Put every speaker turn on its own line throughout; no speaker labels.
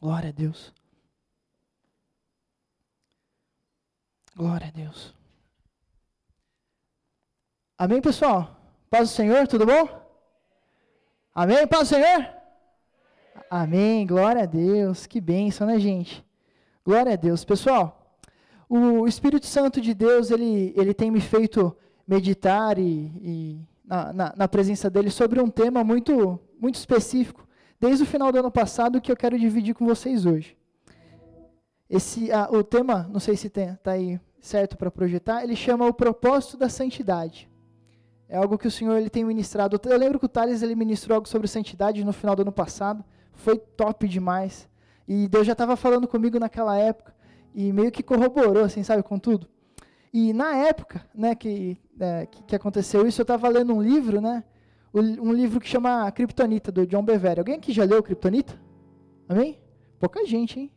Glória a Deus. Glória a Deus. Amém, pessoal? Paz do Senhor, tudo bom? Amém, paz do Senhor? Amém, glória a Deus. Que bênção, né, gente? Glória a Deus. Pessoal, o Espírito Santo de Deus, ele, ele tem me feito meditar e, e na, na, na, presença dele sobre um tema muito, muito específico, desde o final do ano passado, que eu quero dividir com vocês hoje. Esse, ah, o tema, não sei se está aí certo para projetar, ele chama o propósito da santidade. É algo que o Senhor ele tem ministrado. Eu lembro que o Thales ele ministrou algo sobre santidade no final do ano passado. Foi top demais. E Deus já estava falando comigo naquela época. E meio que corroborou, assim, sabe, com tudo. E na época né, que, é, que, que, aconteceu isso, eu estava lendo um livro, né? Um livro que chama Kryptonita, do John Bevere. Alguém aqui já leu Kryptonita? Amém? Pouca gente, hein?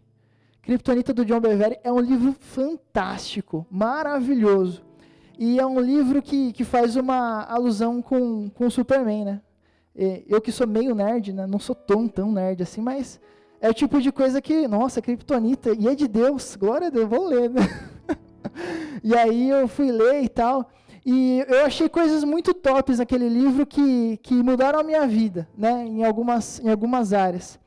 Kryptonita do John Bevere é um livro fantástico, maravilhoso. E é um livro que, que faz uma alusão com, com o Superman, né? Eu que sou meio nerd, né? Não sou tão, tão nerd assim, mas é o tipo de coisa que, nossa, Kryptonita, e é de Deus, glória a Deus, vou ler, né? e aí eu fui ler e tal, e eu achei coisas muito tops naquele livro que, que mudaram a minha vida, né? Em algumas, em algumas áreas.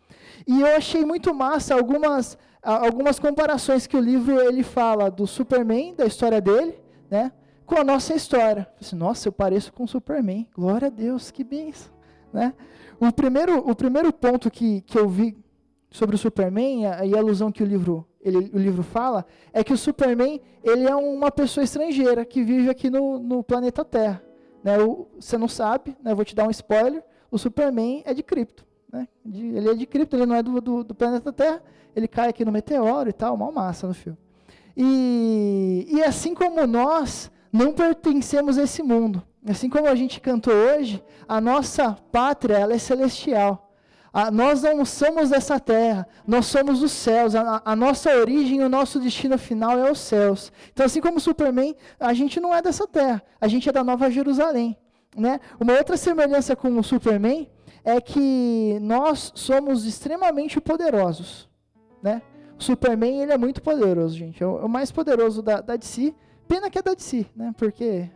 E eu achei muito massa algumas, algumas comparações que o livro ele fala do Superman, da história dele, né? com a nossa história. Assim, nossa, eu pareço com o Superman. Glória a Deus, que benção. Né? O, primeiro, o primeiro ponto que, que eu vi sobre o Superman e a, e a alusão que o livro, ele, o livro fala é que o Superman ele é uma pessoa estrangeira que vive aqui no, no planeta Terra. Né? O, você não sabe, né? vou te dar um spoiler, o Superman é de cripto. Né? De, ele é de cripto, ele não é do, do, do, planeta Terra, ele cai aqui no meteoro e tal, mal massa no filme. E, e assim como nós, não pertencemos a esse mundo. Assim como a gente cantou hoje, a nossa pátria ela é celestial. A, nós não somos dessa terra, nós somos dos céus. A, a, nossa origem, o nosso destino final é os céus. Então, assim como Superman, a gente não é dessa terra, a gente é da Nova Jerusalém. Né? Uma outra semelhança com o Superman é que nós somos extremamente poderosos. Né? O Superman ele é muito poderoso, gente. É o, é o mais poderoso da, da DC. Pena que é da DC, né? Porque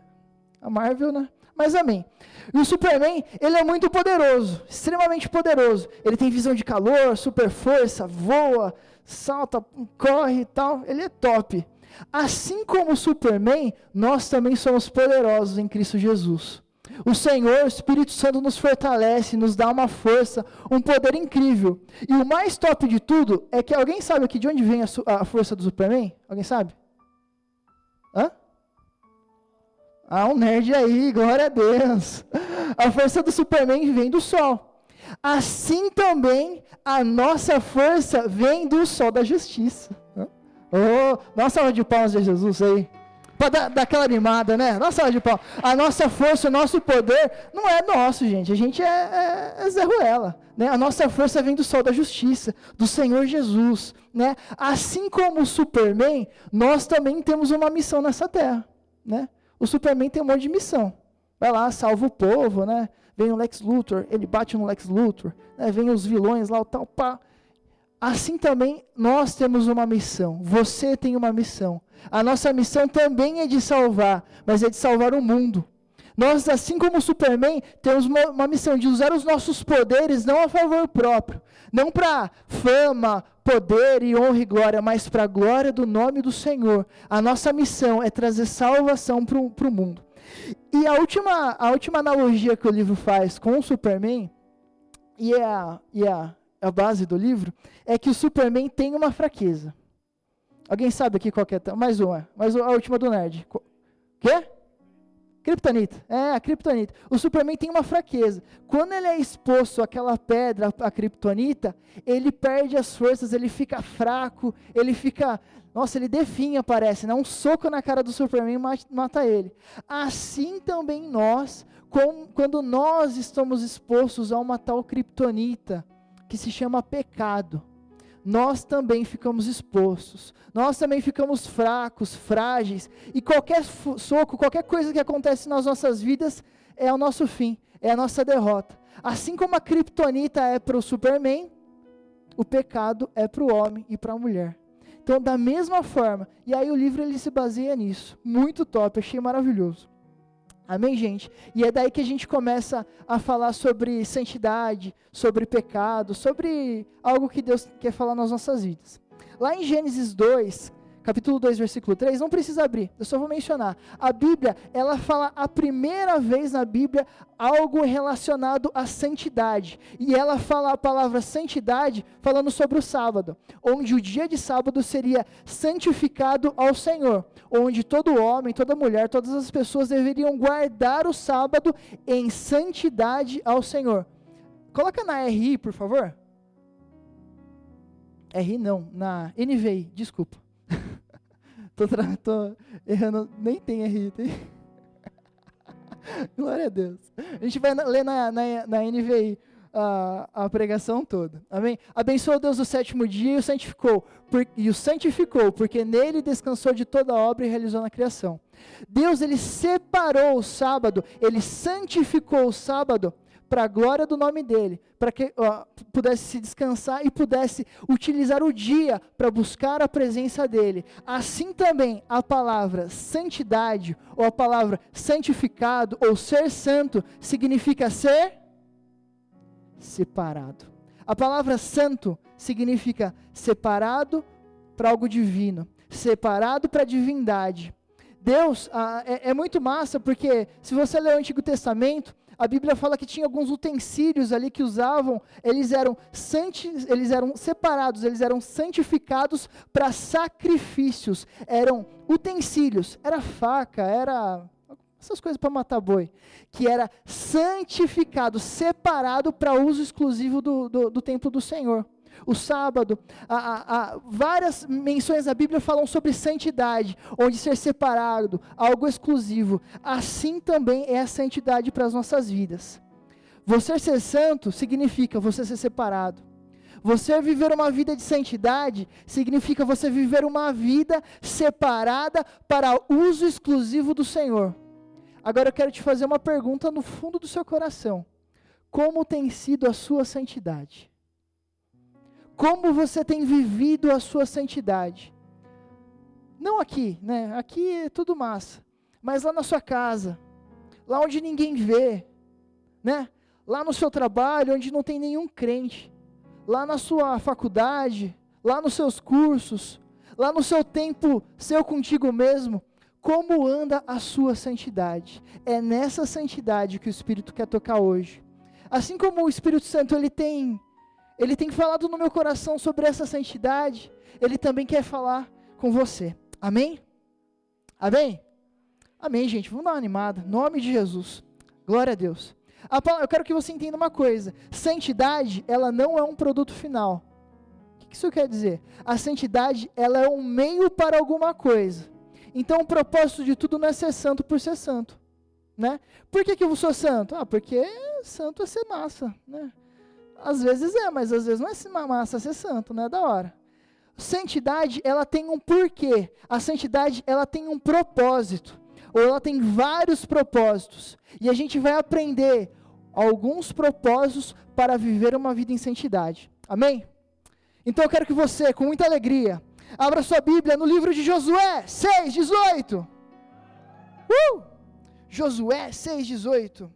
a Marvel, né? Mas amém. E o Superman, ele é muito poderoso, extremamente poderoso. Ele tem visão de calor, super força, voa, salta, corre e tal. Ele é top. Assim como o Superman, nós também somos poderosos em Cristo Jesus. O Senhor, o Espírito Santo nos fortalece, nos dá uma força, um poder incrível. E o mais top de tudo é que alguém sabe aqui de onde vem a, a força do Superman? Alguém sabe? Hã? Ah, um nerd aí, glória a Deus. A força do Superman vem do sol. Assim também a nossa força vem do sol da justiça. Oh, nossa de palmas de Jesus aí. Para dar, dar, aquela animada, né? Nossa de palmas. A nossa força, o nosso poder não é nosso, gente. A gente é, é, é Zé Ruela. Né? A nossa força vem do sol da justiça, do Senhor Jesus. Né? Assim como o Superman, nós também temos uma missão nessa terra. Né? O Superman tem um monte de missão. Vai lá, salva o povo, né? Vem o Lex Luthor, ele bate no Lex Luthor, né? vem os vilões lá, o tal, pá. Assim também nós temos uma missão. Você tem uma missão. A nossa missão também é de salvar, mas é de salvar o mundo. Nós, assim como o Superman, temos uma, uma missão de usar os nossos poderes não a favor próprio, não para fama, poder e honra e glória, mas para a glória do nome do Senhor. A nossa missão é trazer salvação para o mundo. E a última, a última analogia que o livro faz com o Superman, e é a, e é a, a base do livro, é que o Superman tem uma fraqueza. Alguém sabe aqui qual é? Mais uma, mais a última do nerd. Quê? Kryptonita. É, a Kryptonita. O Superman tem uma fraqueza. Quando ele é exposto àquela pedra, a Kryptonita, ele perde as forças, ele fica fraco, ele fica. Nossa, ele definha, parece. Né? Um soco na cara do Superman mata ele. Assim também nós, com, quando nós estamos expostos a uma tal Kryptonita, que se chama pecado nós também ficamos expostos, nós também ficamos fracos, frágeis, e qualquer soco, qualquer coisa que acontece nas nossas vidas é o nosso fim, é a nossa derrota. Assim como a Kryptonita é para o Superman, o pecado é para o homem e para a mulher. Então, da mesma forma, e aí o livro ele se baseia nisso. Muito top, achei maravilhoso. Amém, gente? E é daí que a gente começa a falar sobre santidade, sobre pecado, sobre algo que Deus quer falar nas nossas vidas. Lá em Gênesis 2, capítulo 2, versículo 3, não precisa abrir, eu só vou mencionar. A Bíblia, ela fala a primeira vez na Bíblia algo relacionado à santidade. E ela fala a palavra santidade falando sobre o sábado, onde o dia de sábado seria santificado ao Senhor, onde todo homem, toda mulher, todas as pessoas deveriam guardar o sábado em santidade ao Senhor. Coloca na RI, por favor. RI não, na NVI, desculpa. tô, tô, errando, nem tem RI, tem. Glória a Deus. A gente vai ler na, na, na NVI a, a, pregação toda. Amém? Abençoou Deus o sétimo dia e o santificou, por, e o santificou, porque nele descansou de toda a obra e realizou na criação. Deus ele separou o sábado, ele santificou o sábado para a glória do nome dele, para que ó, pudesse se descansar e pudesse utilizar o dia para buscar a presença dele. Assim também a palavra santidade, ou a palavra santificado, ou ser santo, significa ser separado. A palavra santo significa separado para algo divino, separado para a divindade. Deus ah, é, é, muito massa porque se você ler o Antigo Testamento, a Bíblia fala que tinha alguns utensílios ali que usavam, eles eram, santi, eles eram separados, eles eram santificados para sacrifícios, eram utensílios, era faca, era essas coisas para matar boi, que era santificado, separado para uso exclusivo do, do, do templo do Senhor o sábado, a, a, a, várias menções da Bíblia falam sobre santidade, onde ser separado, algo exclusivo. Assim também é a santidade para as nossas vidas. Você ser santo significa você ser separado. Você viver uma vida de santidade significa você viver uma vida separada para uso exclusivo do Senhor. Agora eu quero te fazer uma pergunta no fundo do seu coração: Como tem sido a sua santidade? Como você tem vivido a sua santidade. Não aqui, né? Aqui é tudo massa. Mas lá na sua casa, lá onde ninguém vê, né? Lá no seu trabalho, onde não tem nenhum crente, lá na sua faculdade, lá nos seus cursos, lá no seu tempo seu contigo mesmo, como anda a sua santidade? É nessa santidade que o Espírito quer tocar hoje. Assim como o Espírito Santo ele tem ele tem falado no meu coração sobre essa santidade. Ele também quer falar com você. Amém? Amém? Amém, gente. Vamos dar uma animada. Nome de Jesus. Glória a Deus. Eu quero que você entenda uma coisa. Santidade, ela não é um produto final. O que isso quer dizer? A santidade, ela é um meio para alguma coisa. Então, o propósito de tudo não é ser santo por ser santo. Né? Por que, que eu sou santo? Ah, porque santo é ser massa. Né? Às vezes é, mas às vezes não é massa ser santo, não é da hora. Santidade, ela tem um porquê. A santidade, ela tem um propósito. Ou ela tem vários propósitos. E a gente vai aprender alguns propósitos para viver uma vida em santidade. Amém? Então eu quero que você, com muita alegria, abra sua Bíblia no livro de Josué 6, 18. Uh! Josué 6, 18.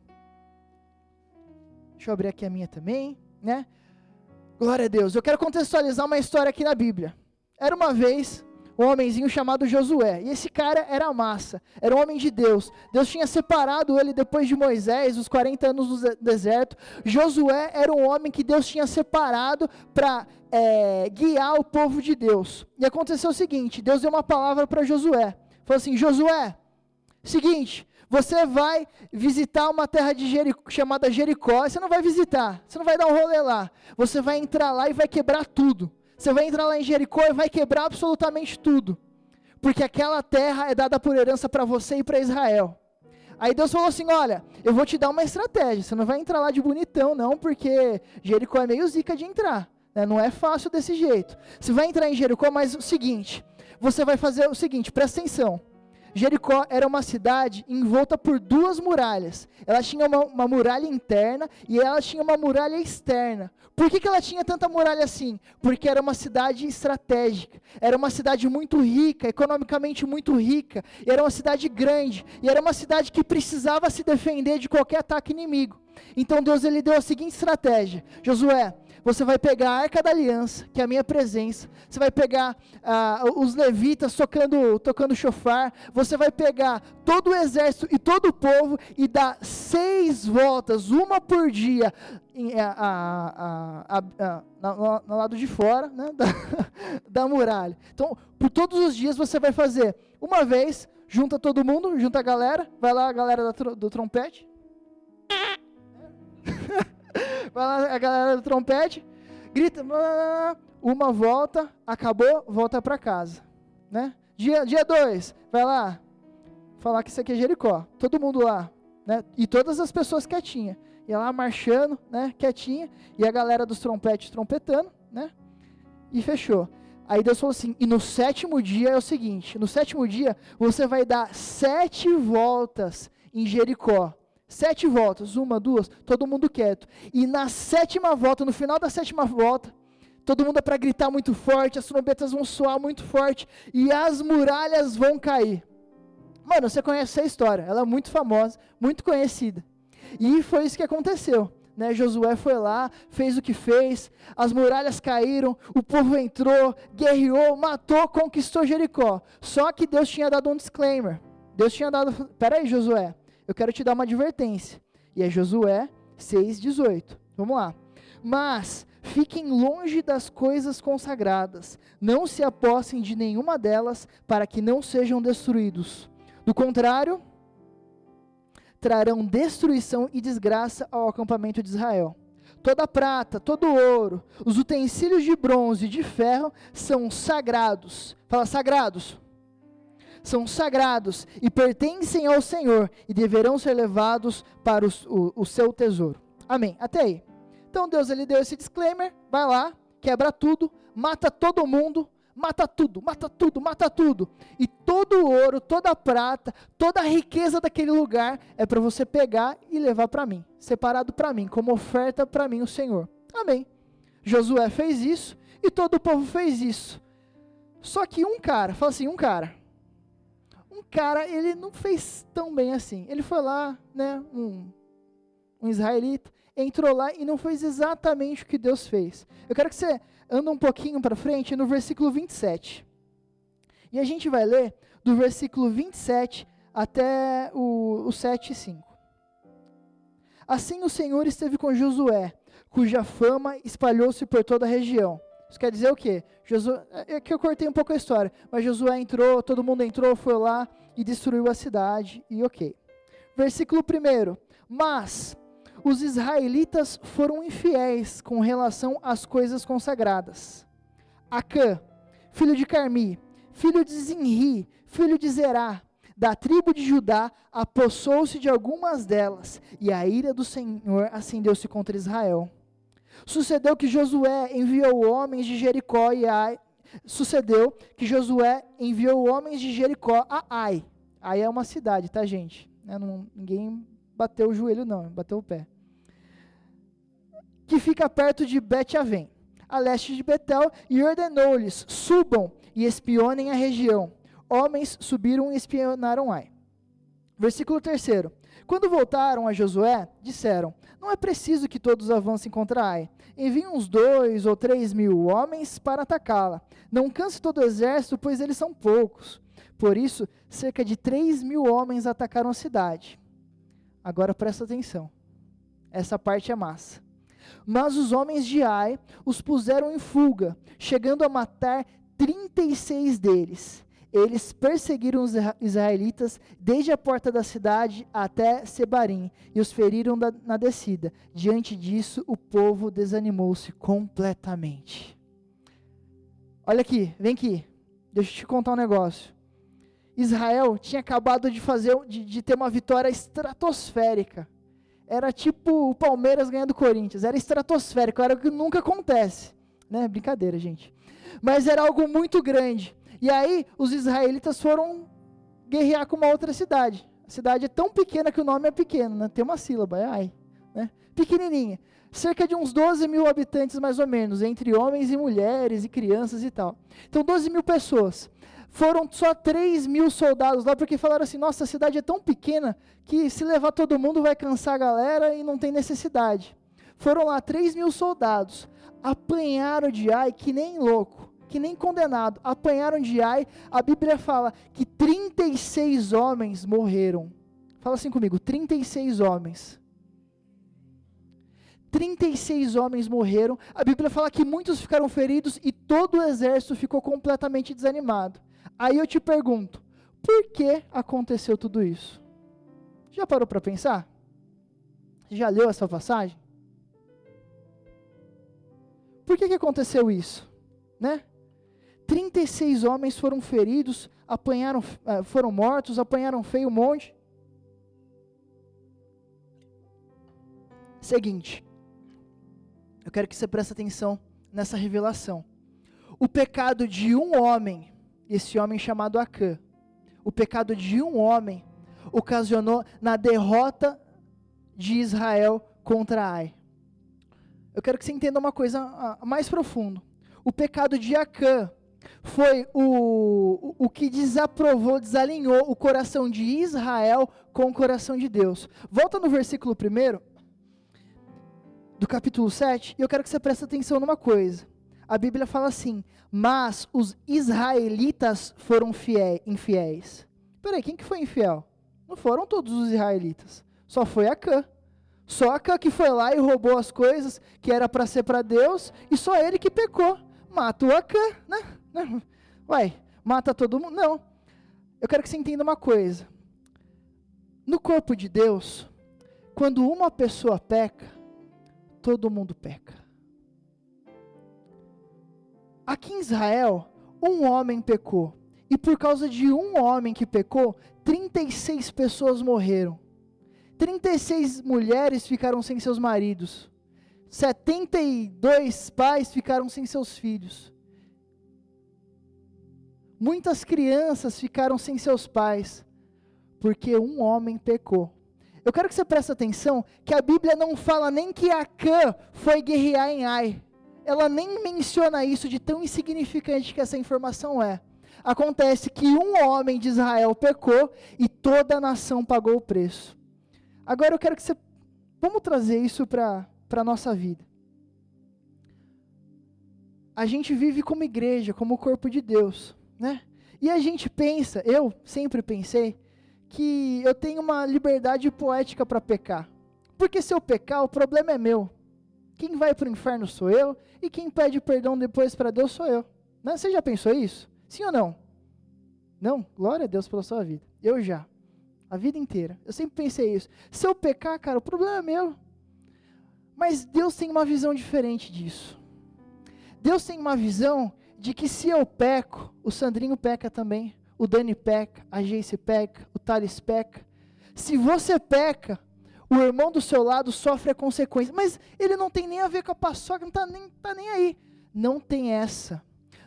Deixa eu abrir aqui a minha também né? Glória a Deus. Eu quero contextualizar uma história aqui na Bíblia. Era uma vez um homenzinho chamado Josué. E esse cara era massa, era um homem de Deus. Deus tinha separado ele depois de Moisés, os 40 anos no deserto. Josué era um homem que Deus tinha separado para é, guiar o povo de Deus. E aconteceu o seguinte: Deus deu uma palavra para Josué. Falou assim: Josué, seguinte, você vai visitar uma terra de Jericó, chamada Jericó, você não vai visitar, você não vai dar um rolê lá. Você vai entrar lá e vai quebrar tudo. Você vai entrar lá em Jericó e vai quebrar absolutamente tudo. Porque aquela terra é dada por herança para você e para Israel. Aí Deus falou assim: Olha, eu vou te dar uma estratégia. Você não vai entrar lá de bonitão, não, porque Jericó é meio zica de entrar. Né? Não é fácil desse jeito. Você vai entrar em Jericó, mas o seguinte: você vai fazer o seguinte, presta atenção. Jericó era uma cidade envolta por duas muralhas. Ela tinha uma, uma muralha interna e ela tinha uma muralha externa. Por que, que ela tinha tanta muralha assim? Porque era uma cidade estratégica, era uma cidade muito rica, economicamente muito rica, era uma cidade grande, e era uma cidade que precisava se defender de qualquer ataque inimigo. Então Deus ele deu a seguinte estratégia: Josué, você vai pegar a arca da aliança, que é a minha presença, você vai pegar ah, os levitas tocando, tocando chofar, você vai pegar todo o exército e todo o povo e dar seis voltas, uma por dia, em, a, a, a, na, no lado de fora né, da, da muralha. Então, por todos os dias você vai fazer uma vez, junta todo mundo, junta a galera, vai lá a galera do trompete. Vai lá a galera do trompete, grita, uma volta, acabou, volta para casa, né? Dia dia dois, vai lá, falar que isso aqui é Jericó, todo mundo lá, né? E todas as pessoas quietinha, ia lá marchando, né? Quietinha, e a galera dos trompetes trompetando, né? E fechou. Aí Deus falou assim: e no sétimo dia é o seguinte: no sétimo dia você vai dar sete voltas em Jericó. Sete voltas, uma, duas, todo mundo quieto. E na sétima volta, no final da sétima volta, todo mundo é para gritar muito forte, as trombetas vão soar muito forte e as muralhas vão cair. Mano, você conhece essa história, ela é muito famosa, muito conhecida. E foi isso que aconteceu. Né, Josué foi lá, fez o que fez, as muralhas caíram, o povo entrou, guerreou, matou, conquistou Jericó. Só que Deus tinha dado um disclaimer. Deus tinha dado, peraí, Josué, eu quero te dar uma advertência. E é Josué 6,18. Vamos lá. Mas fiquem longe das coisas consagradas, não se apossem de nenhuma delas, para que não sejam destruídos. Do contrário, trarão destruição e desgraça ao acampamento de Israel. Toda prata, todo ouro, os utensílios de bronze e de ferro são sagrados. Fala sagrados são sagrados e pertencem ao Senhor e deverão ser levados para os, o, o seu tesouro. Amém. Até aí. Então Deus ele deu esse disclaimer, vai lá, quebra tudo, mata todo mundo, mata tudo, mata tudo, mata tudo. E todo o ouro, toda a prata, toda a riqueza daquele lugar é para você pegar e levar para mim, separado para mim, como oferta para mim o Senhor. Amém. Josué fez isso e todo o povo fez isso. Só que um cara, fala assim, um cara, um cara, ele não fez tão bem assim. Ele foi lá, né, um, um israelita, entrou lá e não fez exatamente o que Deus fez. Eu quero que você anda um pouquinho para frente no versículo 27. E a gente vai ler do versículo 27 até o, o 7 e 5. Assim o Senhor esteve com Josué, cuja fama espalhou-se por toda a região. Isso quer dizer o quê? Josué, é que eu cortei um pouco a história, mas Josué entrou, todo mundo entrou, foi lá e destruiu a cidade, e ok. Versículo 1: Mas os israelitas foram infiéis com relação às coisas consagradas. Acã, filho de Carmi, filho de Zinri, filho de Zerá, da tribo de Judá, apossou-se de algumas delas, e a ira do Senhor acendeu-se contra Israel. Sucedeu que Josué enviou homens de Jericó e Ai. Sucedeu que Josué enviou homens de Jericó a Ai. Ai é uma cidade, tá, gente? Né, ninguém bateu o joelho, não, bateu o pé. Que fica perto de Bet-Avém, a leste de Betel, e ordenou-lhes: subam e espionem a região. Homens subiram e espionaram Ai. Versículo 3. Quando voltaram a Josué, disseram: Não é preciso que todos avancem contra Ai. Envie uns dois ou três mil homens para atacá-la. Não canse todo o exército, pois eles são poucos. Por isso, cerca de três mil homens atacaram a cidade. Agora presta atenção. Essa parte é massa. Mas os homens de Ai os puseram em fuga, chegando a matar 36 deles eles perseguiram os israelitas desde a porta da cidade até Sebarim e os feriram na descida. Diante disso, o povo desanimou-se completamente. Olha aqui, vem aqui. Deixa eu te contar um negócio. Israel tinha acabado de fazer, de, de ter uma vitória estratosférica. Era tipo o Palmeiras ganhando o Corinthians. Era estratosférico, era o que nunca acontece. Né? Brincadeira, gente. Mas era algo muito grande. E aí os israelitas foram guerrear com uma outra cidade. A cidade é tão pequena que o nome é pequeno, né? tem uma sílaba, é ai, né? pequenininha. Cerca de uns 12 mil habitantes, mais ou menos, entre homens e mulheres e crianças e tal. Então, 12 mil pessoas. Foram só 3 mil soldados lá, porque falaram assim: nossa, a cidade é tão pequena que se levar todo mundo vai cansar a galera e não tem necessidade. Foram lá 3 mil soldados, apanharam de Ai que nem louco, que nem condenado, apanharam de Ai. A Bíblia fala que 36 homens morreram. Fala assim comigo: 36 homens. 36 homens morreram. A Bíblia fala que muitos ficaram feridos e todo o exército ficou completamente desanimado. Aí eu te pergunto: por que aconteceu tudo isso? Já parou para pensar? Já leu essa passagem? Por que, que aconteceu isso? Né? 36 homens foram feridos, apanharam, eh, foram mortos, apanharam feio um monte. Seguinte, eu quero que você preste atenção nessa revelação. O pecado de um homem, esse homem chamado Acã, o pecado de um homem ocasionou na derrota de Israel contra Ai. Eu quero que você entenda uma coisa mais profunda. O pecado de Acã foi o, o, que desaprovou, desalinhou o coração de Israel com o coração de Deus. Volta no versículo 1 do capítulo 7, e eu quero que você preste atenção numa coisa. A Bíblia fala assim: Mas os israelitas foram fiéis, infiéis. Peraí, quem que foi infiel? Não foram todos os israelitas. Só foi Acã. Só Acã que foi lá e roubou as coisas que era para ser para Deus, e só ele que pecou. Mata o Acã, né? Uai, mata todo mundo? Não. Eu quero que você entenda uma coisa. No corpo de Deus, quando uma pessoa peca, todo mundo peca. Aqui em Israel, um homem pecou. E por causa de um homem que pecou, 36 pessoas morreram. 36 mulheres ficaram sem seus maridos. 72 pais ficaram sem seus filhos. Muitas crianças ficaram sem seus pais, porque um homem pecou. Eu quero que você preste atenção que a Bíblia não fala nem que Acã foi guerrear em Ai. Ela nem menciona isso de tão insignificante que essa informação é. Acontece que um homem de Israel pecou e toda a nação pagou o preço. Agora eu quero que você. Vamos trazer isso para a nossa vida. A gente vive como igreja, como corpo de Deus, né? E a gente pensa, eu sempre pensei, que eu tenho uma liberdade poética para pecar. Porque se eu pecar, o problema é meu. Quem vai para o inferno sou eu, e quem pede perdão depois para Deus sou eu. Né? Você já pensou isso? Sim ou não? Não? Glória a Deus pela sua vida. Eu já. A vida inteira. Eu sempre pensei isso. Se eu pecar, cara, o problema é meu. Mas Deus tem uma visão diferente disso. Deus tem uma visão de que se eu peco, o Sandrinho peca também, o Dani peca, a Jace peca, o Thales peca. Se você peca, o irmão do seu lado sofre a consequência. Mas ele não tem nem a ver com a paçoca, não está nem, tá nem aí. Não tem essa.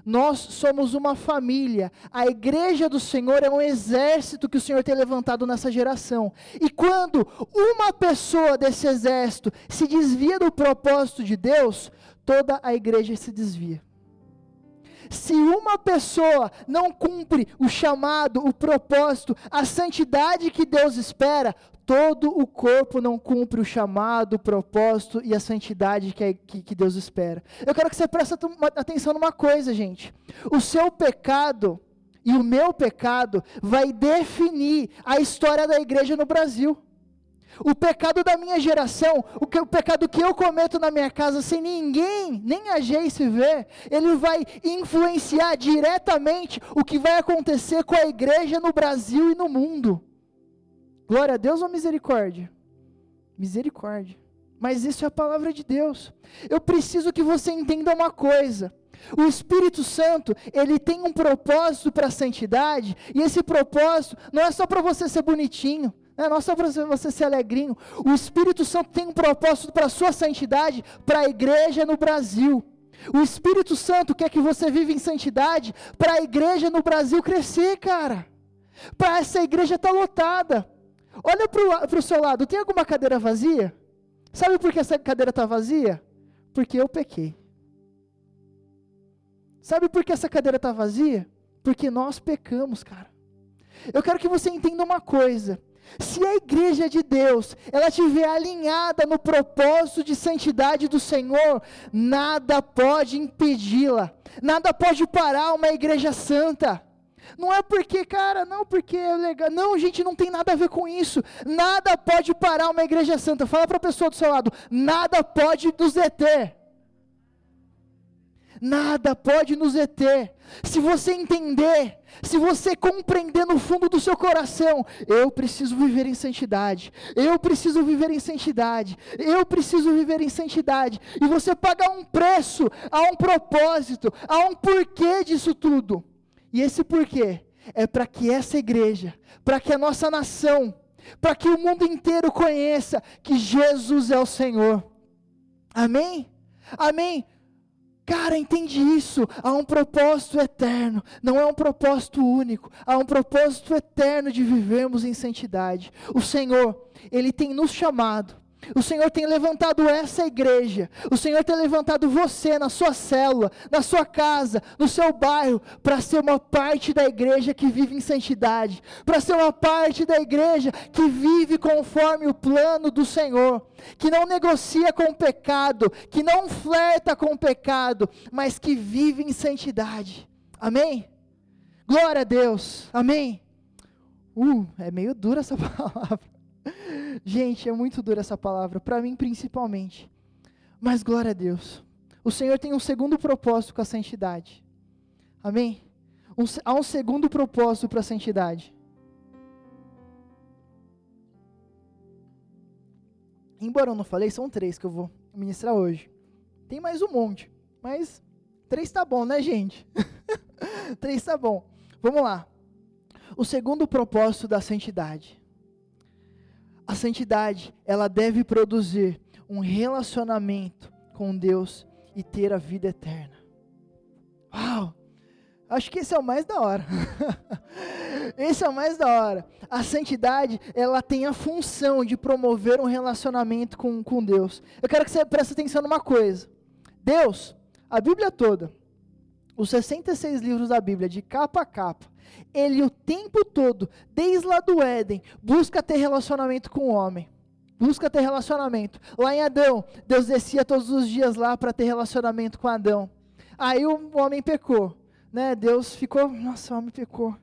Nós somos uma família. A igreja do Senhor é um exército que o Senhor tem levantado nessa geração. E quando uma pessoa desse exército se desvia do propósito de Deus, toda a igreja se desvia. Se uma pessoa não cumpre o chamado, o propósito, a santidade que Deus espera, todo o corpo não cumpre o chamado, o propósito e a santidade que, é, que, que Deus espera. Eu quero que você preste atenção numa coisa, gente. O seu pecado e o meu pecado vai definir a história da igreja no Brasil. O pecado da minha geração, o, que, o pecado que eu cometo na minha casa sem ninguém, nem a se ver, ele vai influenciar diretamente o que vai acontecer com a igreja no Brasil e no mundo. Glória a Deus ou misericórdia? Misericórdia. Mas isso é a palavra de Deus. Eu preciso que você entenda uma coisa. O Espírito Santo, ele tem um propósito para a santidade, e esse propósito não é só para você ser bonitinho, não é só para você ser alegrinho. O Espírito Santo tem um propósito para a sua santidade, para a igreja no Brasil. O Espírito Santo quer que você viva em santidade para a igreja no Brasil crescer, cara. Para essa igreja estar tá lotada. Olha para o seu lado, tem alguma cadeira vazia? Sabe por que essa cadeira está vazia? Porque eu pequei. Sabe por que essa cadeira está vazia? Porque nós pecamos, cara. Eu quero que você entenda uma coisa. Se a igreja de Deus, ela estiver alinhada no propósito de santidade do Senhor, nada pode impedi-la, nada pode parar uma igreja santa. Não é porque, cara, não porque é legal. Não, gente, não tem nada a ver com isso. Nada pode parar uma igreja santa. Fala para a pessoa do seu lado: nada pode nos deter. Nada pode nos deter. Se você entender, se você compreender no fundo do seu coração, eu preciso viver em santidade, eu preciso viver em santidade, eu preciso viver em santidade, e você pagar um preço, há um propósito, há um porquê disso tudo. E esse porquê é para que essa igreja, para que a nossa nação, para que o mundo inteiro conheça que Jesus é o Senhor. Amém? Amém? Cara, entende isso. Há um propósito eterno, não é um propósito único. Há um propósito eterno de vivermos em santidade. O Senhor, Ele tem nos chamado o Senhor tem levantado essa igreja, o Senhor tem levantado você na sua célula, na sua casa, no seu bairro, para ser uma parte da igreja que vive em santidade, para ser uma parte da igreja que vive conforme o plano do Senhor, que não negocia com o pecado, que não flerta com o pecado, mas que vive em santidade. Amém? Glória a Deus, amém? Uh, é meio dura essa palavra. Gente, é muito dura essa palavra, para mim principalmente. Mas glória a Deus. O Senhor tem um segundo propósito com a santidade. Amém? Um, há um segundo propósito para a santidade. Embora eu não falei, são três que eu vou ministrar hoje. Tem mais um monte, mas três tá bom, né, gente? três tá bom. Vamos lá. O segundo propósito da santidade a santidade, ela deve produzir um relacionamento com Deus e ter a vida eterna. Uau! Acho que esse é o mais da hora. esse é o mais da hora. A santidade, ela tem a função de promover um relacionamento com, com Deus. Eu quero que você preste atenção numa coisa. Deus, a Bíblia toda, os 66 livros da Bíblia, de capa a capa, ele o tempo todo, desde lá do Éden, busca ter relacionamento com o homem. Busca ter relacionamento. Lá em Adão, Deus descia todos os dias lá para ter relacionamento com Adão. Aí o homem pecou, né? Deus ficou, nossa, o homem pecou.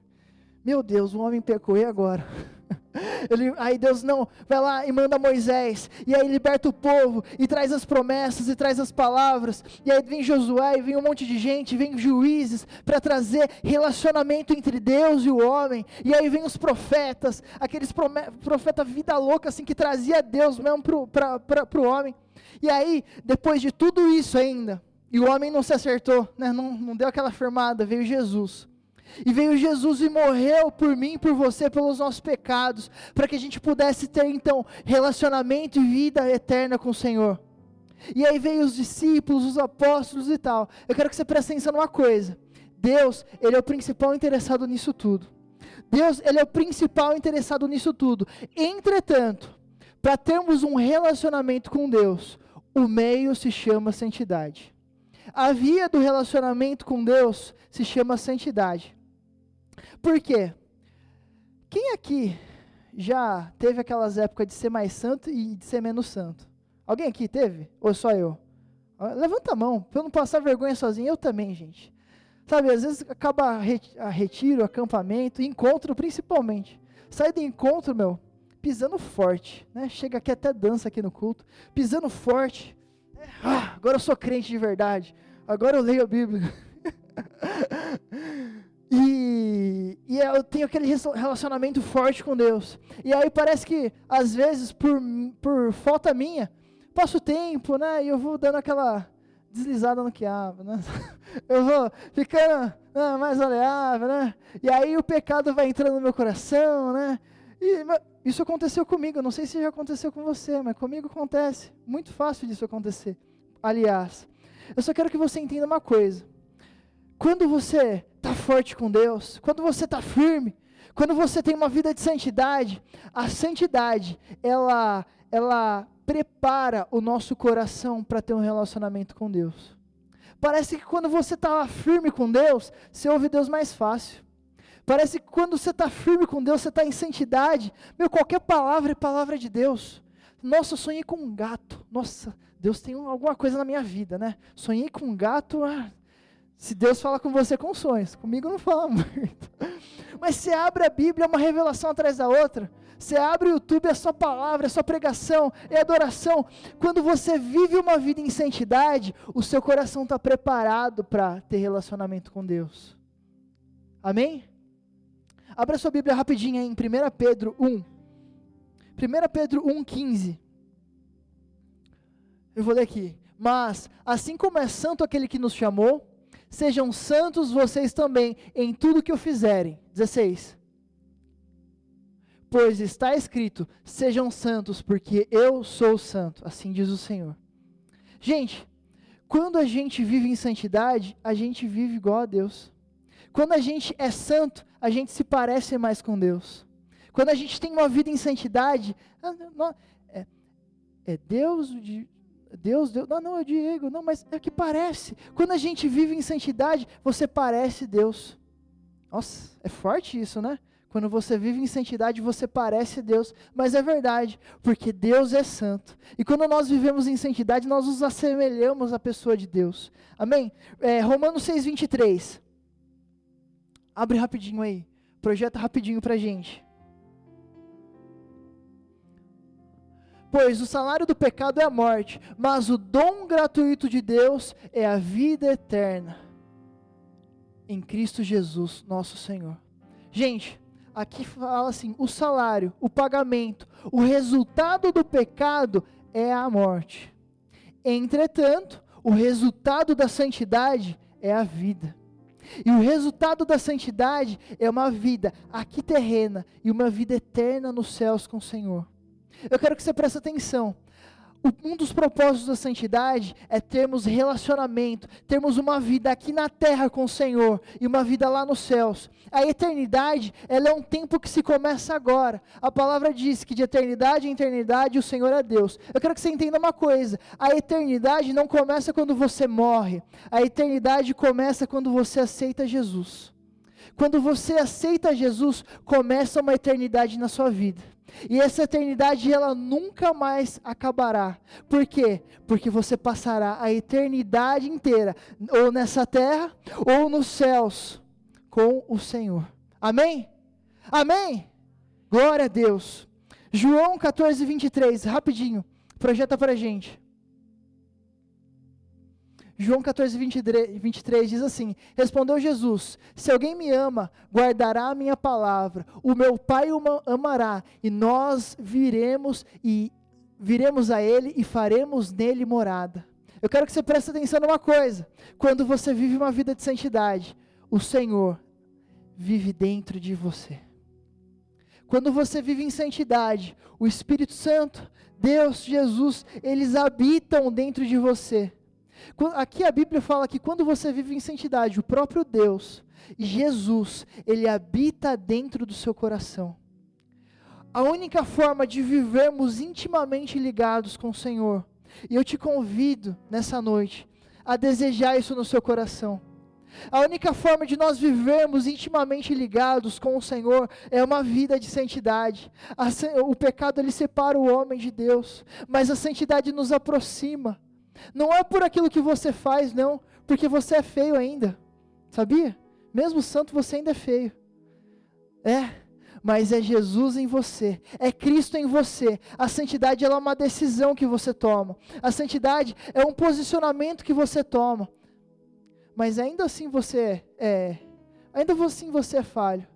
Meu Deus, o homem pecou, e agora? Ele, aí Deus não vai lá e manda Moisés, e aí liberta o povo, e traz as promessas, e traz as palavras, e aí vem Josué, e vem um monte de gente, vem juízes, para trazer relacionamento entre Deus e o homem, e aí vem os profetas, aqueles profetas vida louca, assim, que trazia Deus mesmo para o homem, e aí, depois de tudo isso ainda, e o homem não se acertou, né, não, não deu aquela firmada, veio Jesus, e veio Jesus e morreu por mim, por você, pelos nossos pecados, para que a gente pudesse ter então relacionamento e vida eterna com o Senhor. E aí veio os discípulos, os apóstolos e tal. Eu quero que você preste atenção numa coisa. Deus, ele é o principal interessado nisso tudo. Deus, ele é o principal interessado nisso tudo. Entretanto, para termos um relacionamento com Deus, o meio se chama santidade. A via do relacionamento com Deus se chama santidade. Por quê? Quem aqui já teve aquelas épocas de ser mais santo e de ser menos santo? Alguém aqui teve? Ou só eu? Levanta a mão, para eu não passar vergonha sozinho. Eu também, gente. Sabe, às vezes acaba a retiro, acampamento, encontro principalmente. Sai do encontro, meu, pisando forte, né? Chega aqui até dança aqui no culto, pisando forte. Ah, agora eu sou crente de verdade. Agora eu leio a Bíblia. E, e eu tenho aquele relacionamento forte com Deus. E aí parece que, às vezes, por, por falta minha, passo tempo, né? E eu vou dando aquela deslizada no quiabo, né? Eu vou ficando né, mais aleável, né? E aí o pecado vai entrando no meu coração, né? E isso aconteceu comigo, não sei se já aconteceu com você, mas comigo acontece. Muito fácil disso acontecer. Aliás, eu só quero que você entenda uma coisa. Quando você está forte com Deus, quando você está firme, Quando você tem uma vida de santidade, a santidade, ela, ela prepara o nosso coração para ter um relacionamento com Deus. Parece que quando você está firme com Deus, você ouve Deus mais fácil. Parece que quando você está firme com Deus, você está em santidade. Meu, qualquer palavra é palavra de Deus. Nossa, eu sonhei com um gato. Nossa, Deus tem alguma coisa na minha vida, né? Sonhei com um gato. Ah, se Deus fala com você com sonhos, comigo não fala muito. Mas você abre a Bíblia, é uma revelação atrás da outra. Você abre o YouTube, é só palavra, é só pregação, é adoração. Quando você vive uma vida em santidade, o seu coração está preparado para ter relacionamento com Deus. Amém? Abra sua Bíblia rapidinho em 1 Pedro 1. 1 Pedro 1,15. Eu vou ler aqui. Mas, assim como é santo aquele que nos chamou, sejam santos vocês também em tudo que o fizerem. 16 pois está escrito: sejam santos, porque eu sou santo, assim diz o Senhor. Gente, quando a gente vive em santidade, a gente vive igual a Deus. Quando a gente é santo, a gente se parece mais com Deus. Quando a gente tem uma vida em santidade, ah, é, é Deus, Deus, Deus, não, não, é Diego, não, mas é que parece. Quando a gente vive em santidade, você parece Deus. Nossa, é forte isso, né? Quando você vive em santidade, você parece Deus, mas é verdade, porque Deus é santo. E quando nós vivemos em santidade, nós nos assemelhamos à pessoa de Deus. Amém? É, Romanos 6, 23. Abre rapidinho aí. Projeta rapidinho pra gente. Pois o salário do pecado é a morte, mas o dom gratuito de Deus é a vida eterna. Em Cristo Jesus, nosso Senhor. Gente, aqui fala assim: o salário, o pagamento, o resultado do pecado é a morte. Entretanto, o resultado da santidade é a vida. E o resultado da santidade é uma vida aqui terrena e uma vida eterna nos céus com o Senhor. Eu quero que você preste atenção um dos propósitos da santidade é termos relacionamento, termos uma vida aqui na terra com o Senhor e uma vida lá nos céus. A eternidade, ela é um tempo que se começa agora. A palavra diz que de eternidade em eternidade o Senhor é Deus. Eu quero que você entenda uma coisa: a eternidade não começa quando você morre, a eternidade começa quando você aceita Jesus. Quando você aceita Jesus, começa uma eternidade na sua vida. E essa eternidade ela nunca mais acabará. Por quê? Porque você passará a eternidade inteira ou nessa terra ou nos céus com o Senhor. Amém? Amém? Glória a Deus. João 14, 23, rapidinho, projeta para a gente. João 14, 23, 23 diz assim: Respondeu Jesus: Se alguém me ama, guardará a minha palavra, o meu Pai o amará, e nós viremos e viremos a ele e faremos nele morada. Eu quero que você preste atenção numa coisa: quando você vive uma vida de santidade, o Senhor vive dentro de você. Quando você vive em santidade, o Espírito Santo, Deus, Jesus, eles habitam dentro de você. Aqui a Bíblia fala que quando você vive em santidade, o próprio Deus, Jesus, ele habita dentro do seu coração. A única forma de vivermos intimamente ligados com o Senhor, e eu te convido nessa noite a desejar isso no seu coração. A única forma de nós vivermos intimamente ligados com o Senhor é uma vida de santidade. o pecado ele separa o homem de Deus, mas a santidade nos aproxima. Não é por aquilo que você faz, não, porque você é feio ainda. Sabia? Mesmo santo, você ainda é feio. É, mas é Jesus em você, é Cristo em você. A santidade é uma decisão que você toma. A santidade é um posicionamento que você toma. Mas ainda assim você é, ainda assim você é falho.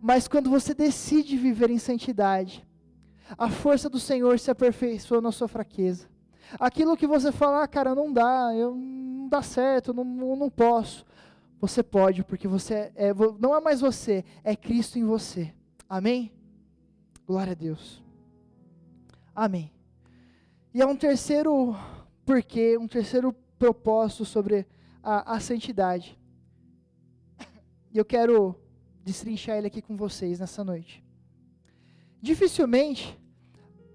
Mas quando você decide viver em santidade, a força do Senhor se aperfeiçoa na sua fraqueza. Aquilo que você fala, ah, cara, não dá, eu, não dá certo, não, não posso. Você pode, porque você é, não é mais você, é Cristo em você. Amém? Glória a Deus. Amém. E há um terceiro porquê, um terceiro propósito sobre a, a santidade. E eu quero destrinchar ele aqui com vocês nessa noite. Dificilmente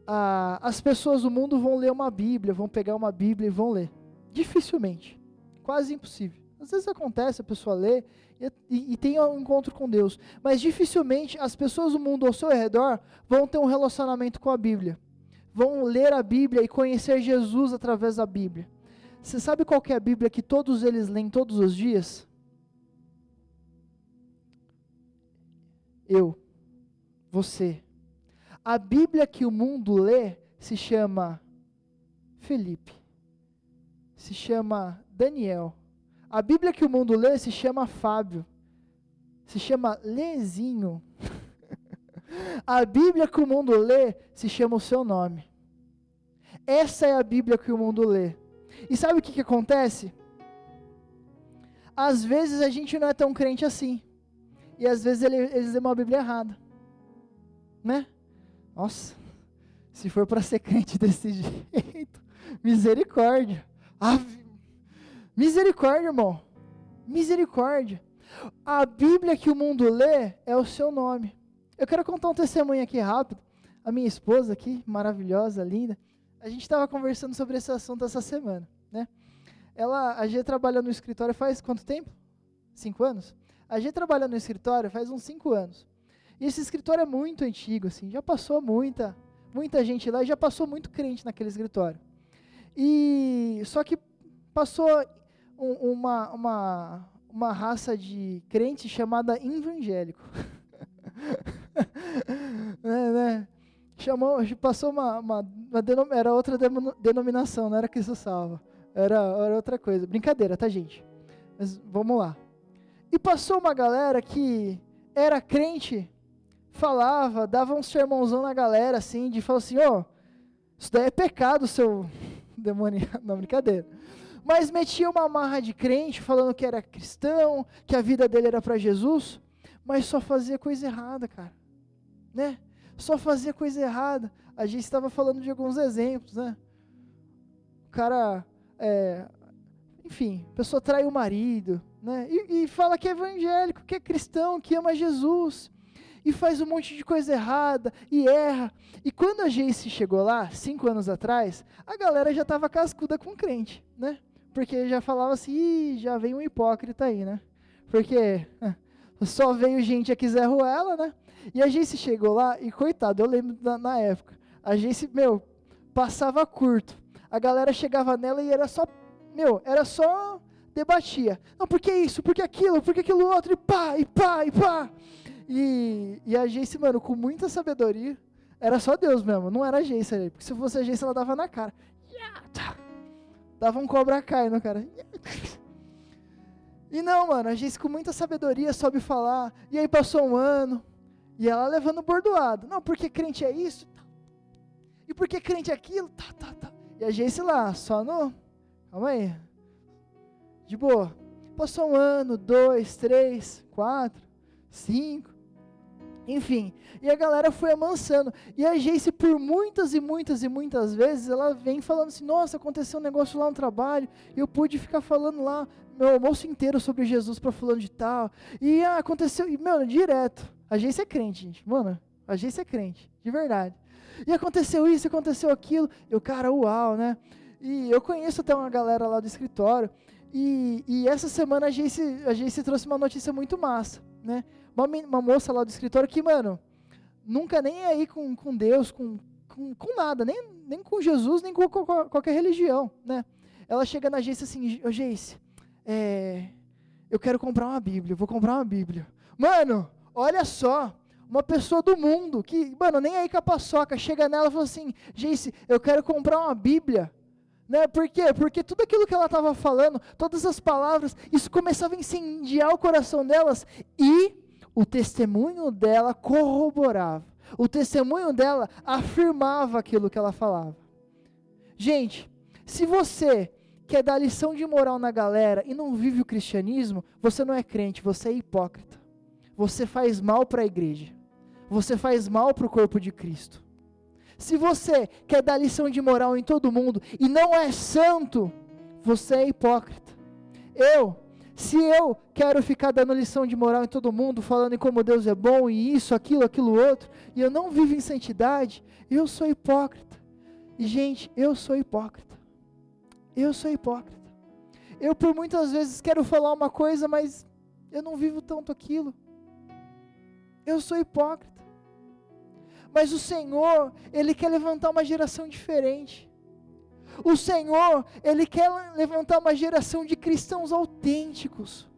ah, as pessoas do mundo vão ler uma Bíblia, vão pegar uma Bíblia e vão ler. Dificilmente. Quase impossível. Às vezes acontece, a pessoa lê e, e, e, tem um encontro com Deus. Mas dificilmente as pessoas do mundo ao seu redor vão ter um relacionamento com a Bíblia. Vão ler a Bíblia e conhecer Jesus através da Bíblia. Você sabe qual é a Bíblia que todos eles leem todos os dias? Eu. Você. A Bíblia que o mundo lê se chama Felipe. Se chama Daniel a Bíblia que o mundo lê se chama Fábio, se chama Lezinho. a Bíblia que o mundo lê se chama o seu nome. Essa é a Bíblia que o mundo lê. E sabe o que, que acontece? Às vezes a gente não é tão crente assim. E às vezes eles lêem uma Bíblia errada. Né? Nossa, se for para ser crente desse jeito, misericórdia. Ave Misericórdia, irmão. Misericórdia. A Bíblia que o mundo lê é o seu nome. Eu quero contar um testemunho aqui rápido. A minha esposa aqui, maravilhosa, linda, a gente estava conversando sobre esse assunto essa semana, né? Ela, a G trabalha no escritório faz quanto tempo? Cinco anos? A G trabalha no escritório faz uns cinco anos. E esse escritório é muito antigo, assim, já passou muita, muita gente lá e já passou muito crente naquele escritório. E só que passou um, uma, uma, uma raça de crente chamada evangélico. né, né? Chamou, passou uma, uma, uma denom, era outra denominação, não era Cristo salva, era, era outra coisa. Brincadeira, tá gente? Mas vamos lá. E passou uma galera que era crente, falava, dava um sermãozão na galera assim, de falar assim, ó, oh, isso daí é pecado, seu demônio, não brincadeira mas metia uma marra de crente, falando que era cristão, que a vida dele era para Jesus, mas só fazia coisa errada, cara, né? Só fazia coisa errada. A gente estava falando de alguns exemplos, né? O cara, é, enfim, a pessoa trai o marido, né? E, e fala que é evangélico, que é cristão, que ama Jesus e faz um monte de coisa errada e erra. E quando a Jace chegou lá, cinco anos atrás, a galera já estava cascuda com crente, né? porque já falava assim, já vem um hipócrita aí, né? Porque só veio gente aqui Zé Ruela, né? E a gente chegou lá e, coitado, eu lembro da, na época, a gente, meu, passava curto. A galera chegava nela e era só, meu, era só debatia. Não, por que isso? Por que aquilo? Por que aquilo outro? E pá, e pá, e pá. E, e a Jace, mano, com muita sabedoria, era só Deus mesmo, não era a Jace ali. Porque se fosse a Jace, ela dava na cara. Dava um cobra cai no cara. E não, mano, a gente com muita sabedoria soube falar. E aí passou um ano. E ela levando bordoado. Não, porque crente é isso. E porque crente é aquilo. Tá, tá, tá. E a gente lá, só no. Calma aí. De boa. Passou um ano, dois, três, quatro, cinco. Enfim, e a galera foi amansando. E a Jace, por muitas e muitas e muitas vezes, ela vem falando assim: Nossa, aconteceu um negócio lá no trabalho, e eu pude ficar falando lá meu almoço inteiro sobre Jesus para fulano de tal. E ah, aconteceu, e, mano, direto. A Jace é crente, gente. Mano, a Jace é crente, de verdade. E aconteceu isso, aconteceu aquilo. Eu, cara, uau, né? E eu conheço até uma galera lá do escritório. E, e essa semana a Jace, a Jace trouxe uma notícia muito massa, né? Uma, uma moça lá do escritório que, mano, nunca nem é aí com, com Deus, com, com, com nada, nem, nem com Jesus, nem com, com qualquer religião, né? Ela chega na agência assim, ô Jace, é, eu quero comprar uma Bíblia, vou comprar uma Bíblia. Mano, olha só, uma pessoa do mundo, que, mano, nem aí com a paçoca, chega nela e fala assim, Jace, eu quero comprar uma Bíblia. Né? Por quê? Porque tudo aquilo que ela estava falando, todas as palavras, isso começava a incendiar o coração delas e o testemunho dela corroborava. O testemunho dela afirmava aquilo que ela falava. Gente, se você quer dar lição de moral na galera e não vive o cristianismo, você não é crente, você é hipócrita. Você faz mal para a igreja. Você faz mal para o corpo de Cristo. Se você quer dar lição de moral em todo mundo e não é santo, você é hipócrita. Eu Se eu quero ficar dando lição de moral em todo mundo, falando em como Deus é bom e isso, aquilo, aquilo outro, e eu não vivo em santidade, eu sou hipócrita. E gente, eu sou hipócrita. Eu sou hipócrita. Eu por muitas vezes quero falar uma coisa, mas eu não vivo tanto aquilo. Eu sou hipócrita. Mas o Senhor, Ele quer levantar uma geração diferente. O Senhor, Ele quer levantar uma geração de cristãos autênticos.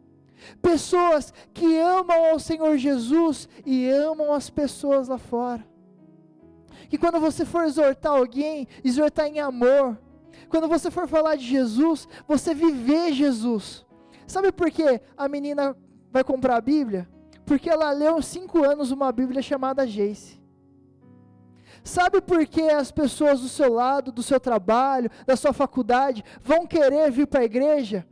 Pessoas que amam ao Senhor Jesus e amam as pessoas lá fora. Que quando você for exortar alguém, exortar em amor. Quando você for falar de Jesus, você viver Jesus. Sabe por que a menina vai comprar a Bíblia? Porque ela leu cinco anos uma Bíblia chamada Jace. Sabe por que as pessoas do seu lado, do seu trabalho, da sua faculdade, vão querer vir para a igreja?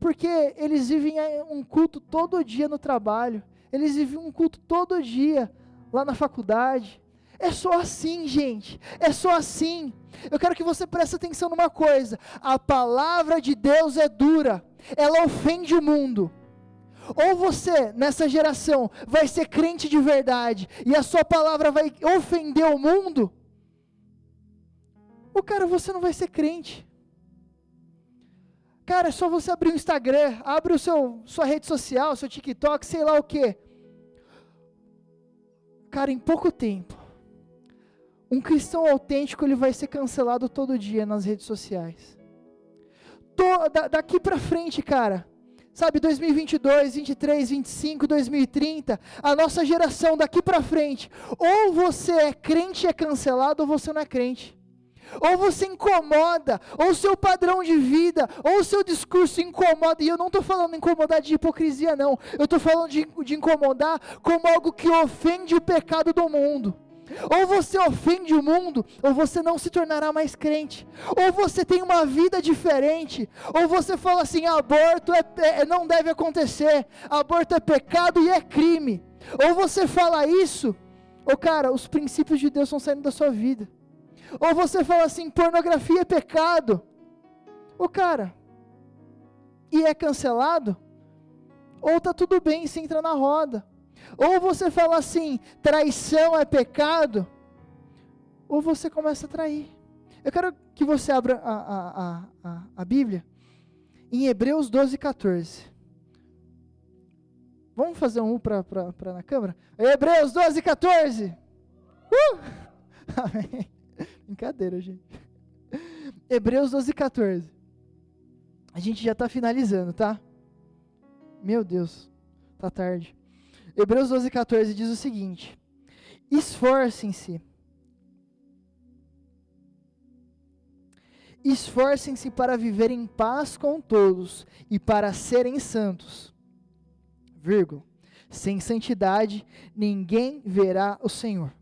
Porque eles vivem um culto todo dia no trabalho, eles vivem um culto todo dia lá na faculdade. É só assim, gente, é só assim. Eu quero que você preste atenção numa coisa: a palavra de Deus é dura, ela ofende o mundo. Ou você, nessa geração, vai ser crente de verdade e a sua palavra vai ofender o mundo, ou cara, você não vai ser crente. Cara, é só você abrir o Instagram, abre o seu sua rede social, seu TikTok, sei lá o que. Cara, em pouco tempo, um cristão autêntico ele vai ser cancelado todo dia nas redes sociais. da, daqui para frente, cara, Sabe, 2022, 23, 25, 2030, a nossa geração daqui para frente, ou você é crente e é cancelado, ou você não é crente. Ou você incomoda, ou o seu padrão de vida, ou o seu discurso incomoda, e eu não estou falando incomodar de hipocrisia, não, eu estou falando de, de incomodar como algo que ofende o pecado do mundo. Ou você ofende o mundo, ou você não se tornará mais crente. Ou você tem uma vida diferente, ou você fala assim: aborto é, é, não deve acontecer, aborto é pecado e é crime. Ou você fala isso, ou cara, os princípios de Deus estão saindo da sua vida. Ou você fala assim: pornografia é pecado. Ou cara, e é cancelado, ou tá tudo bem, você entra na roda. Ou você fala assim, traição é pecado, ou você começa a trair. Eu quero que você abra a, a, a, a Bíblia em Hebreus 12, 14. Vamos fazer um para na câmera? Hebreus 12, 14. Uh! Amém. Brincadeira, gente. Hebreus 12, 14. A gente já está finalizando, tá? Meu Deus, tá tarde. Hebreus 12, 14 diz o seguinte: Esforcem-se. Esforcem-se para viver em paz com todos e para serem santos. Vírgula. Sem santidade, ninguém verá o Senhor.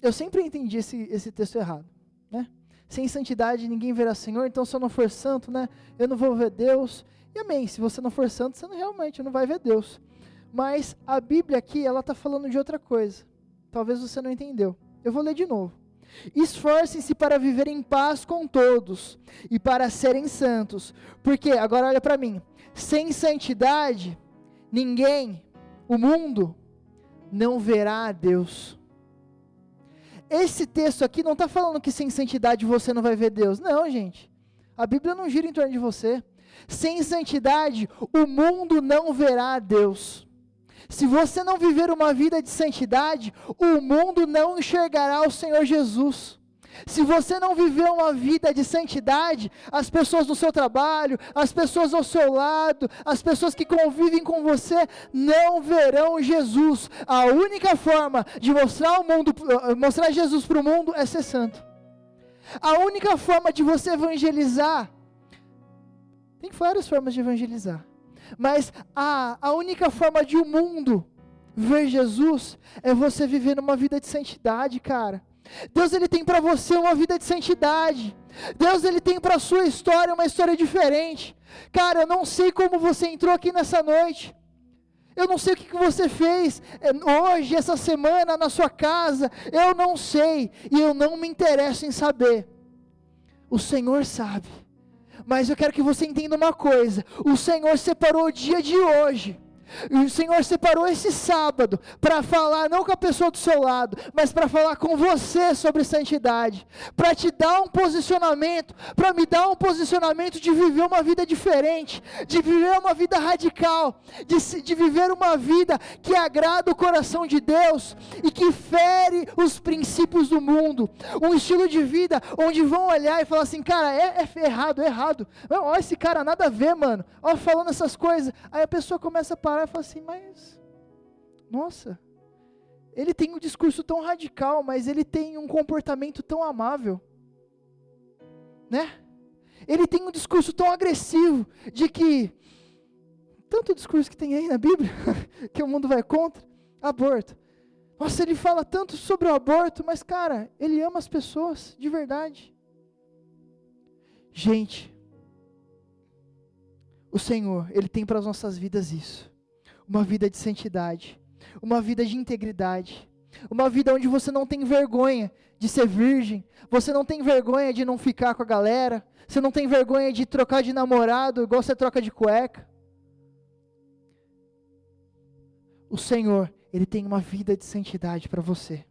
Eu sempre entendi esse, esse texto errado. Né? Sem santidade, ninguém verá o Senhor. Então, se eu não for santo, né, eu não vou ver Deus. E amém. Se você não for santo, você não, realmente não vai ver Deus. Mas a Bíblia aqui, ela está falando de outra coisa. Talvez você não entendeu. Eu vou ler de novo. Esforcem-se para viver em paz com todos e para serem santos. Porque, agora olha para mim, sem santidade, ninguém, o mundo, não verá a Deus. Esse texto aqui não está falando que sem santidade você não vai ver Deus. Não, gente. A Bíblia não gira em torno de você. Sem santidade, o mundo não verá a Deus. Se você não viver uma vida de santidade, o mundo não enxergará o Senhor Jesus. Se você não viver uma vida de santidade, as pessoas no seu trabalho, as pessoas ao seu lado, as pessoas que convivem com você, não verão Jesus. A única forma de mostrar o mundo, mostrar Jesus para o mundo é ser santo. A única forma de você evangelizar, tem várias formas de evangelizar. Mas a, a única forma de o um mundo ver Jesus é você viver numa vida de santidade, cara. Deus ele tem para você uma vida de santidade. Deus ele tem para sua história uma história diferente. Cara, eu não sei como você entrou aqui nessa noite. Eu não sei o que, que você fez é, hoje, essa semana, na sua casa. Eu não sei. E eu não me interesso em saber. O Senhor sabe. Mas eu quero que você entenda uma coisa: o Senhor separou o dia de hoje e o Senhor separou esse sábado para falar não com a pessoa do seu lado, mas para falar com você sobre santidade, para te dar um posicionamento, para me dar um posicionamento de viver uma vida diferente, de viver uma vida radical, de, de viver uma vida que agrada o coração de Deus e que fere os princípios do mundo, um estilo de vida onde vão olhar e falar assim, cara, é, é errado, é errado, olha esse cara nada a ver, mano, olha falando essas coisas, aí a pessoa começa a parar parar e falar assim, mas, nossa, ele tem um discurso tão radical, mas ele tem um comportamento tão amável, né? Ele tem um discurso tão agressivo de que tanto discurso que tem aí na Bíblia que o mundo vai contra aborto. Nossa, ele fala tanto sobre o aborto, mas cara, ele ama as pessoas de verdade. Gente, o Senhor, ele tem para as nossas vidas isso uma vida de santidade, uma vida de integridade, uma vida onde você não tem vergonha de ser virgem, você não tem vergonha de não ficar com a galera, você não tem vergonha de trocar de namorado igual você troca de cueca. O Senhor, Ele tem uma vida de santidade para você.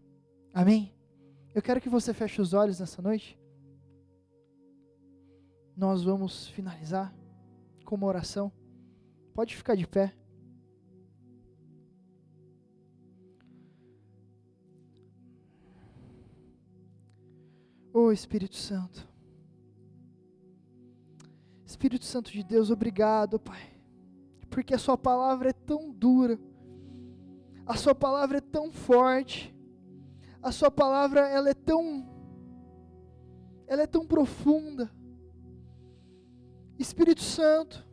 Amém? Eu quero que você feche os olhos nessa noite. Nós vamos finalizar com uma oração. Pode ficar de pé. Oh Espírito Santo. Espírito Santo de Deus, obrigado, Pai. Porque a Sua palavra é tão dura. A Sua palavra é tão forte. A Sua palavra ela é tão ela é tão profunda. Espírito Santo,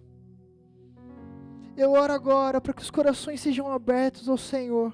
eu oro agora para que os corações sejam abertos ao Senhor